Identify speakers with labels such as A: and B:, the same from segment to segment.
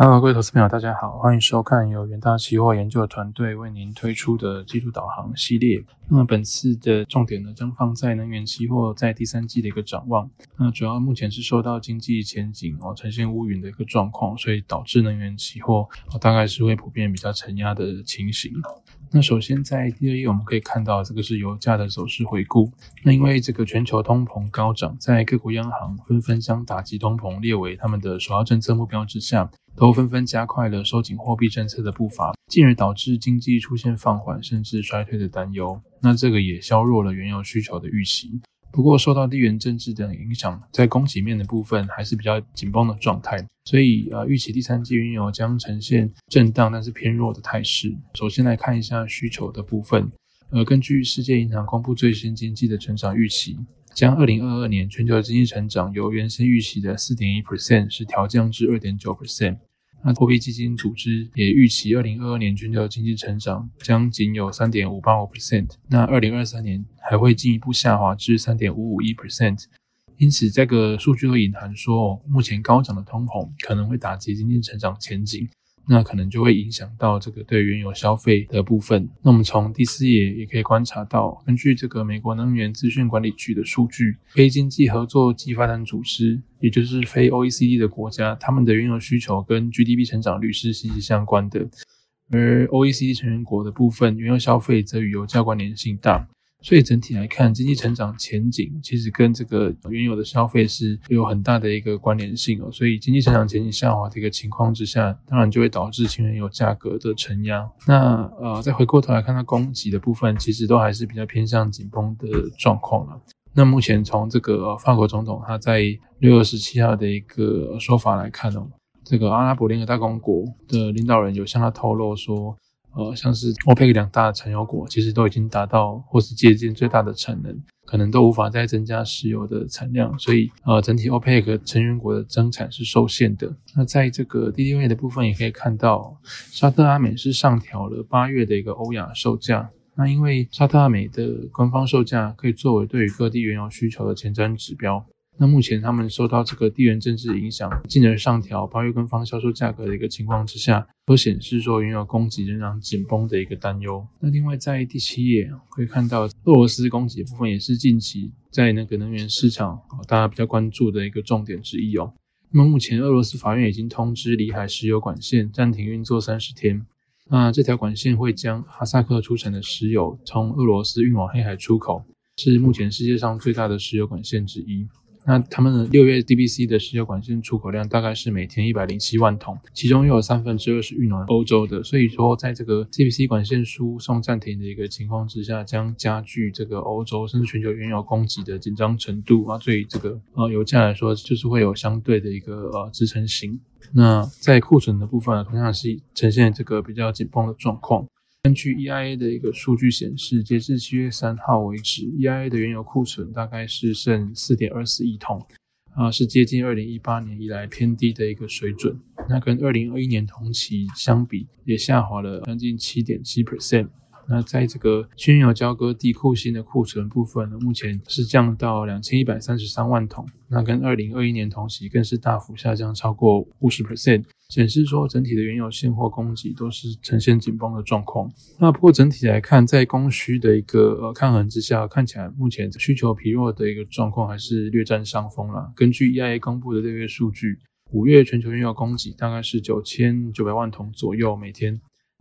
A: Hello，各位投资朋友，大家好，欢迎收看由远大期货研究团队为您推出的季度导航系列。那么本次的重点呢，将放在能源期货在第三季的一个展望。那主要目前是受到经济前景哦呈现乌云的一个状况，所以导致能源期货哦大概是会普遍比较承压的情形。那首先在第二页我们可以看到，这个是油价的走势回顾。那因为这个全球通膨高涨，在各国央行纷纷将打击通膨列为他们的首要政策目标之下。都纷纷加快了收紧货币政策的步伐，进而导致经济出现放缓甚至衰退的担忧。那这个也削弱了原油需求的预期。不过，受到地缘政治等影响，在供给面的部分还是比较紧绷的状态。所以，呃，预期第三季原油将呈现震荡但是偏弱的态势。首先来看一下需求的部分。呃，根据世界银行公布最新经济的成长预期。将二零二二年全球的经济成长由原先预期的四点一 percent 是调降至二点九 percent。那货币基金组织也预期二零二二年全球经济成长将仅有三点五八五 percent。那二零二三年还会进一步下滑至三点五五一 percent。因此，这个数据会隐含说，目前高涨的通膨可能会打击经济成长前景。那可能就会影响到这个对原油消费的部分。那我们从第四页也可以观察到，根据这个美国能源资讯管理局的数据，非经济合作及发展组织，也就是非 OECD 的国家，他们的原油需求跟 GDP 成长率是息息相关的。而 OECD 成员国的部分，原油消费则与油价关联性大。所以整体来看，经济成长前景其实跟这个原有的消费是有很大的一个关联性哦。所以经济成长前景下滑的一个情况之下，当然就会导致轻原油价格的承压。那呃，再回过头来看它供给的部分，其实都还是比较偏向紧绷的状况了。那目前从这个法国总统他在六月十七号的一个说法来看哦，这个阿拉伯联合大公国的领导人有向他透露说。呃，像是欧佩克两大产油国，其实都已经达到或是接近最大的产能，可能都无法再增加石油的产量，所以呃，整体欧佩克成员国的增产是受限的。那在这个 D D A 的部分，也可以看到，沙特阿美是上调了八月的一个欧亚售价。那因为沙特阿美的官方售价可以作为对于各地原油需求的前瞻指标。那目前他们受到这个地缘政治影响，进而上调八月官方销售价格的一个情况之下，都显示说原油供给仍然紧绷的一个担忧。那另外在第七页可以看到，俄罗斯供给部分也是近期在那个能源市场大家比较关注的一个重点之一哦。那么目前俄罗斯法院已经通知里海石油管线暂停运作三十天，那这条管线会将哈萨克出产的石油从俄罗斯运往黑海出口，是目前世界上最大的石油管线之一。那他们的六月 DBC 的石油管线出口量大概是每天一百零七万桶，其中又有三分之二是运往欧洲的，所以说在这个 DBC 管线输送暂停的一个情况之下，将加剧这个欧洲甚至全球原油供给的紧张程度啊，对于这个呃油价来说，就是会有相对的一个呃支撑性。那在库存的部分，同样是呈现这个比较紧绷的状况。根据 EIA 的一个数据显示，截至七月三号为止，EIA 的原油库存大概是剩四点二四亿桶，啊，是接近二零一八年以来偏低的一个水准。那跟二零二一年同期相比，也下滑了将近七点七 percent。那在这个原油交割地库新的库存部分呢，目前是降到两千一百三十三万桶，那跟二零二一年同期更是大幅下降超过五十 percent，显示说整体的原油现货供给都是呈现紧绷的状况。那不过整体来看，在供需的一个呃抗衡之下，看起来目前需求疲弱的一个状况还是略占上风了。根据 EIA 公布的六月数据，五月全球原油供给大概是九千九百万桶左右每天。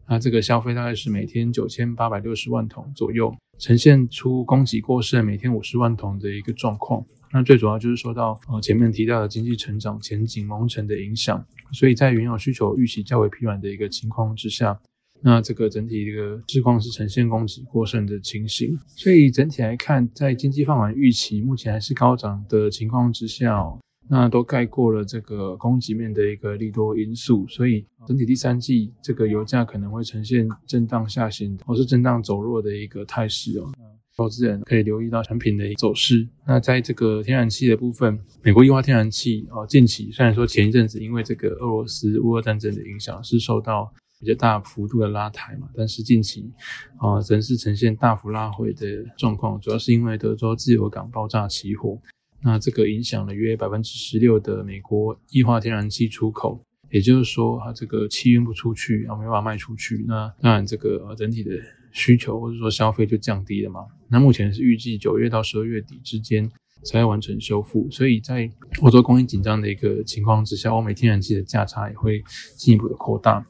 A: 那这个消费大概是每天九千八百六十万桶左右，呈现出供给过剩，每天五十万桶的一个状况。那最主要就是受到呃前面提到的经济成长前景蒙尘的影响，所以在原有需求预期较为疲软的一个情况之下，那这个整体一个市况是呈现供给过剩的情形。所以整体来看，在经济放缓预期目前还是高涨的情况之下。那都盖过了这个供给面的一个利多因素，所以整体第三季这个油价可能会呈现震荡下行或是震荡走弱的一个态势哦。投资人可以留意到产品的走势。那在这个天然气的部分，美国液化天然气哦，近期虽然说前一阵子因为这个俄罗斯乌俄战争的影响是受到比较大幅度的拉抬嘛，但是近期啊仍是呈现大幅拉回的状况，主要是因为德州自由港爆炸起火。那这个影响了约百分之十六的美国液化天然气出口。也就是说，它这个气运不出去，啊，没办法卖出去，那当然这个整体的需求或者说消费就降低了嘛。那目前是预计九月到十二月底之间才会完成修复，所以在欧洲供应紧张的一个情况之下，欧美天然气的价差也会进一步的扩大。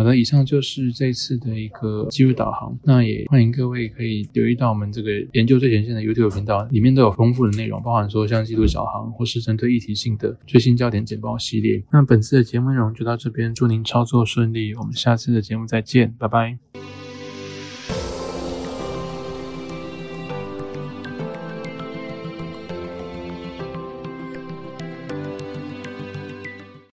A: 好的，以上就是这次的一个记录导航。那也欢迎各位可以留意到我们这个研究最前线的 YouTube 频道，里面都有丰富的内容，包含说像记录导航或是针对议题性的最新焦点简报系列。那本次的节目内容就到这边，祝您操作顺利，我们下次的节目再见，拜拜。